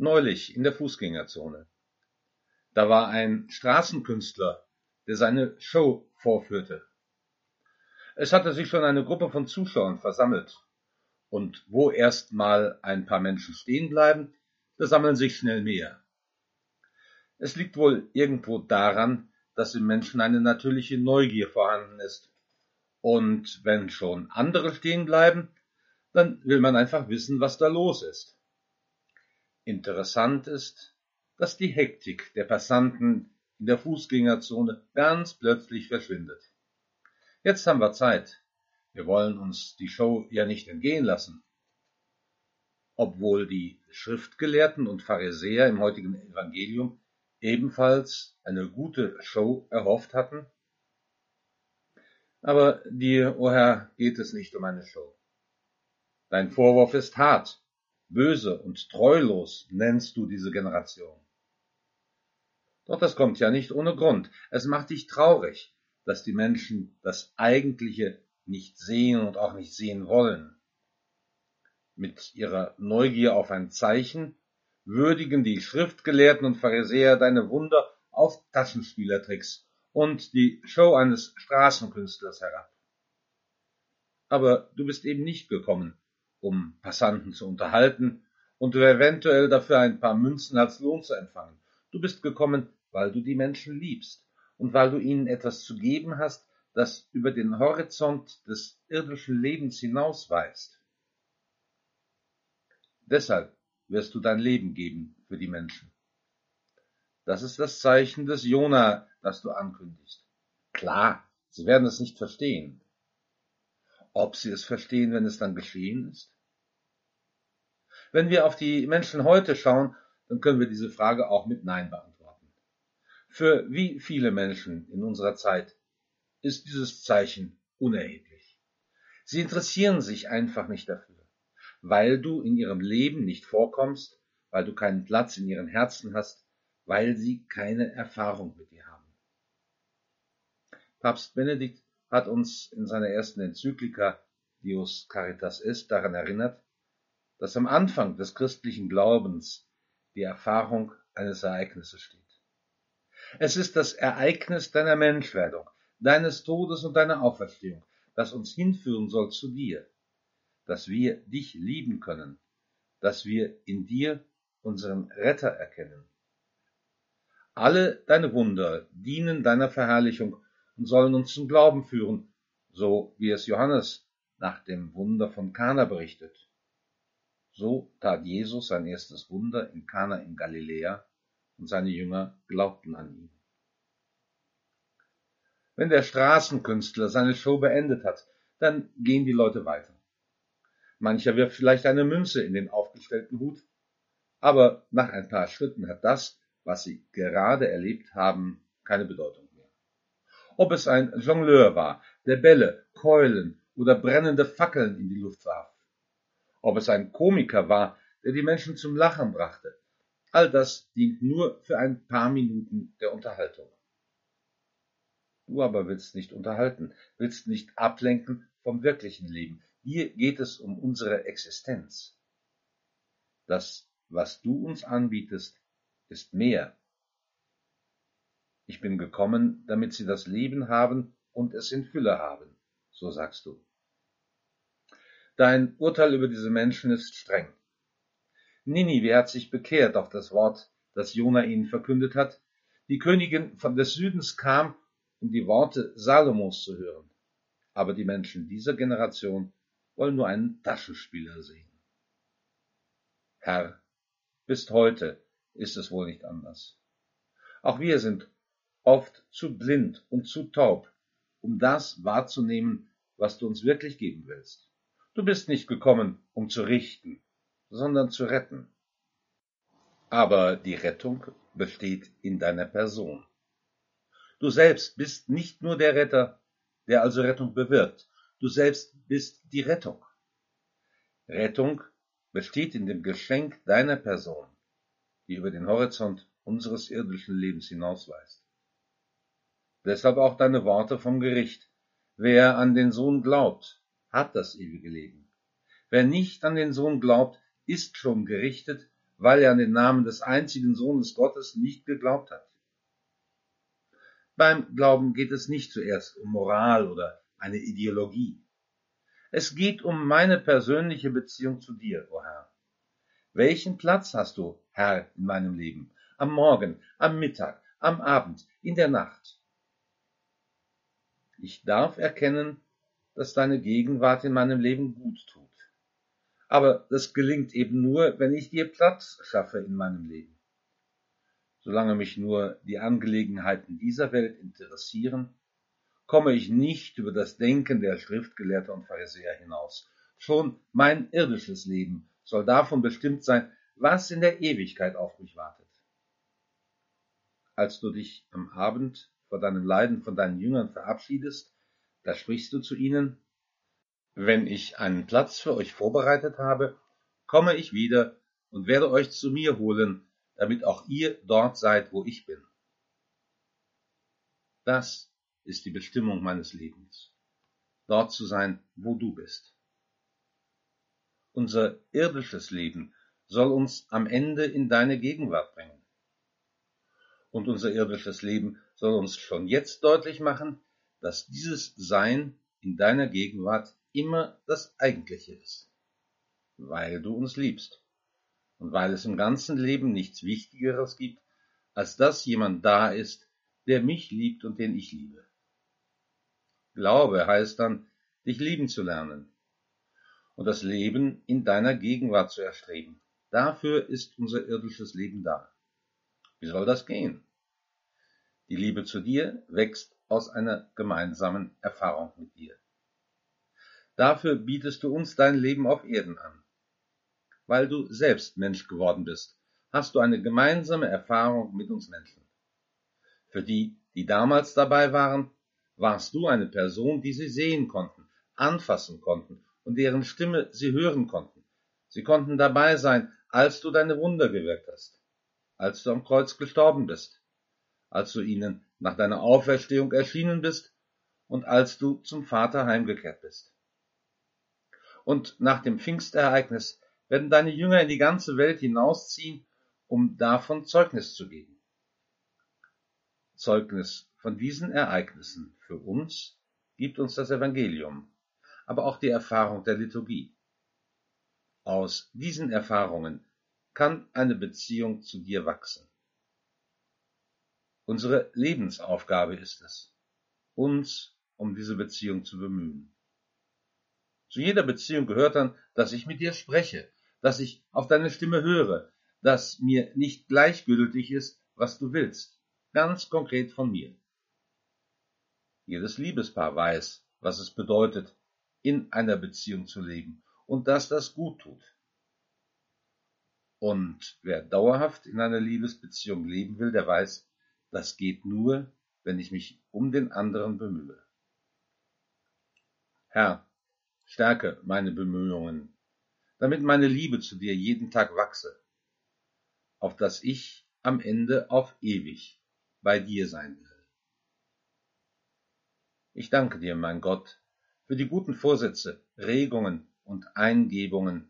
Neulich in der Fußgängerzone. Da war ein Straßenkünstler, der seine Show vorführte. Es hatte sich schon eine Gruppe von Zuschauern versammelt. Und wo erst mal ein paar Menschen stehen bleiben, da sammeln sich schnell mehr. Es liegt wohl irgendwo daran, dass im Menschen eine natürliche Neugier vorhanden ist. Und wenn schon andere stehen bleiben, dann will man einfach wissen, was da los ist. Interessant ist, dass die Hektik der Passanten in der Fußgängerzone ganz plötzlich verschwindet. Jetzt haben wir Zeit. Wir wollen uns die Show ja nicht entgehen lassen. Obwohl die Schriftgelehrten und Pharisäer im heutigen Evangelium ebenfalls eine gute Show erhofft hatten. Aber dir, o oh Herr, geht es nicht um eine Show. Dein Vorwurf ist hart, böse und treulos nennst du diese Generation. Doch das kommt ja nicht ohne Grund. Es macht dich traurig, dass die Menschen das Eigentliche nicht sehen und auch nicht sehen wollen. Mit ihrer Neugier auf ein Zeichen würdigen die Schriftgelehrten und Pharisäer deine Wunder auf Taschenspielertricks und die Show eines Straßenkünstlers herab. Aber du bist eben nicht gekommen, um Passanten zu unterhalten und eventuell dafür ein paar Münzen als Lohn zu empfangen. Du bist gekommen, weil du die Menschen liebst und weil du ihnen etwas zu geben hast, das über den Horizont des irdischen Lebens hinausweist. Deshalb wirst du dein Leben geben für die Menschen. Das ist das Zeichen des Jona, das du ankündigst. Klar, sie werden es nicht verstehen. Ob sie es verstehen, wenn es dann geschehen ist? Wenn wir auf die Menschen heute schauen, dann können wir diese Frage auch mit Nein beantworten. Für wie viele Menschen in unserer Zeit ist dieses Zeichen unerheblich. Sie interessieren sich einfach nicht dafür, weil du in ihrem Leben nicht vorkommst, weil du keinen Platz in ihren Herzen hast, weil sie keine Erfahrung mit dir haben. Papst Benedikt hat uns in seiner ersten Enzyklika Dios Caritas Est daran erinnert, dass am Anfang des christlichen Glaubens die Erfahrung eines Ereignisses steht. Es ist das Ereignis deiner Menschwerdung, deines Todes und deiner Auferstehung, das uns hinführen soll zu dir, dass wir dich lieben können, dass wir in dir unseren Retter erkennen. Alle deine Wunder dienen deiner Verherrlichung und sollen uns zum Glauben führen, so wie es Johannes nach dem Wunder von Kana berichtet. So tat Jesus sein erstes Wunder in Kana in Galiläa und seine Jünger glaubten an ihn. Wenn der Straßenkünstler seine Show beendet hat, dann gehen die Leute weiter. Mancher wirft vielleicht eine Münze in den aufgestellten Hut, aber nach ein paar Schritten hat das, was sie gerade erlebt haben, keine Bedeutung. Ob es ein Jongleur war, der Bälle, Keulen oder brennende Fackeln in die Luft warf, ob es ein Komiker war, der die Menschen zum Lachen brachte. All das dient nur für ein paar Minuten der Unterhaltung. Du aber willst nicht unterhalten, willst nicht ablenken vom wirklichen Leben. Hier geht es um unsere Existenz. Das, was du uns anbietest, ist mehr. Ich bin gekommen, damit sie das Leben haben und es in Fülle haben, so sagst du. Dein Urteil über diese Menschen ist streng. Ninive hat sich bekehrt auf das Wort, das Jona ihnen verkündet hat. Die Königin von des Südens kam, um die Worte Salomos zu hören. Aber die Menschen dieser Generation wollen nur einen Taschenspieler sehen. Herr, bis heute ist es wohl nicht anders. Auch wir sind oft zu blind und zu taub, um das wahrzunehmen, was du uns wirklich geben willst. Du bist nicht gekommen, um zu richten, sondern zu retten. Aber die Rettung besteht in deiner Person. Du selbst bist nicht nur der Retter, der also Rettung bewirkt, du selbst bist die Rettung. Rettung besteht in dem Geschenk deiner Person, die über den Horizont unseres irdischen Lebens hinausweist. Deshalb auch deine Worte vom Gericht. Wer an den Sohn glaubt, hat das ewige Leben. Wer nicht an den Sohn glaubt, ist schon gerichtet, weil er an den Namen des einzigen Sohnes Gottes nicht geglaubt hat. Beim Glauben geht es nicht zuerst um Moral oder eine Ideologie. Es geht um meine persönliche Beziehung zu dir, o oh Herr. Welchen Platz hast du, Herr, in meinem Leben? Am Morgen, am Mittag, am Abend, in der Nacht? Ich darf erkennen, dass deine Gegenwart in meinem Leben gut tut. Aber das gelingt eben nur, wenn ich dir Platz schaffe in meinem Leben. Solange mich nur die Angelegenheiten dieser Welt interessieren, komme ich nicht über das Denken der Schriftgelehrter und Pharisäer hinaus. Schon mein irdisches Leben soll davon bestimmt sein, was in der Ewigkeit auf mich wartet. Als du dich am Abend vor deinem Leiden von deinen Jüngern verabschiedest, da sprichst du zu ihnen, wenn ich einen Platz für euch vorbereitet habe, komme ich wieder und werde euch zu mir holen, damit auch ihr dort seid, wo ich bin. Das ist die Bestimmung meines Lebens, dort zu sein, wo du bist. Unser irdisches Leben soll uns am Ende in deine Gegenwart bringen. Und unser irdisches Leben soll uns schon jetzt deutlich machen, dass dieses Sein in deiner Gegenwart immer das Eigentliche ist, weil du uns liebst und weil es im ganzen Leben nichts Wichtigeres gibt, als dass jemand da ist, der mich liebt und den ich liebe. Glaube heißt dann, dich lieben zu lernen und das Leben in deiner Gegenwart zu erstreben. Dafür ist unser irdisches Leben da. Wie soll das gehen? Die Liebe zu dir wächst aus einer gemeinsamen Erfahrung mit dir. Dafür bietest du uns dein Leben auf Erden an. Weil du selbst Mensch geworden bist, hast du eine gemeinsame Erfahrung mit uns Menschen. Für die, die damals dabei waren, warst du eine Person, die sie sehen konnten, anfassen konnten und deren Stimme sie hören konnten. Sie konnten dabei sein, als du deine Wunder gewirkt hast, als du am Kreuz gestorben bist, als du ihnen nach deiner Auferstehung erschienen bist und als du zum Vater heimgekehrt bist. Und nach dem Pfingstereignis werden deine Jünger in die ganze Welt hinausziehen, um davon Zeugnis zu geben. Zeugnis von diesen Ereignissen für uns gibt uns das Evangelium, aber auch die Erfahrung der Liturgie. Aus diesen Erfahrungen kann eine Beziehung zu dir wachsen. Unsere Lebensaufgabe ist es, uns um diese Beziehung zu bemühen. Zu jeder Beziehung gehört dann, dass ich mit dir spreche, dass ich auf deine Stimme höre, dass mir nicht gleichgültig ist, was du willst, ganz konkret von mir. Jedes Liebespaar weiß, was es bedeutet, in einer Beziehung zu leben und dass das gut tut. Und wer dauerhaft in einer Liebesbeziehung leben will, der weiß, das geht nur, wenn ich mich um den anderen bemühe. Herr, stärke meine Bemühungen, damit meine Liebe zu dir jeden Tag wachse, auf dass ich am Ende auf ewig bei dir sein will. Ich danke dir, mein Gott, für die guten Vorsätze, Regungen und Eingebungen,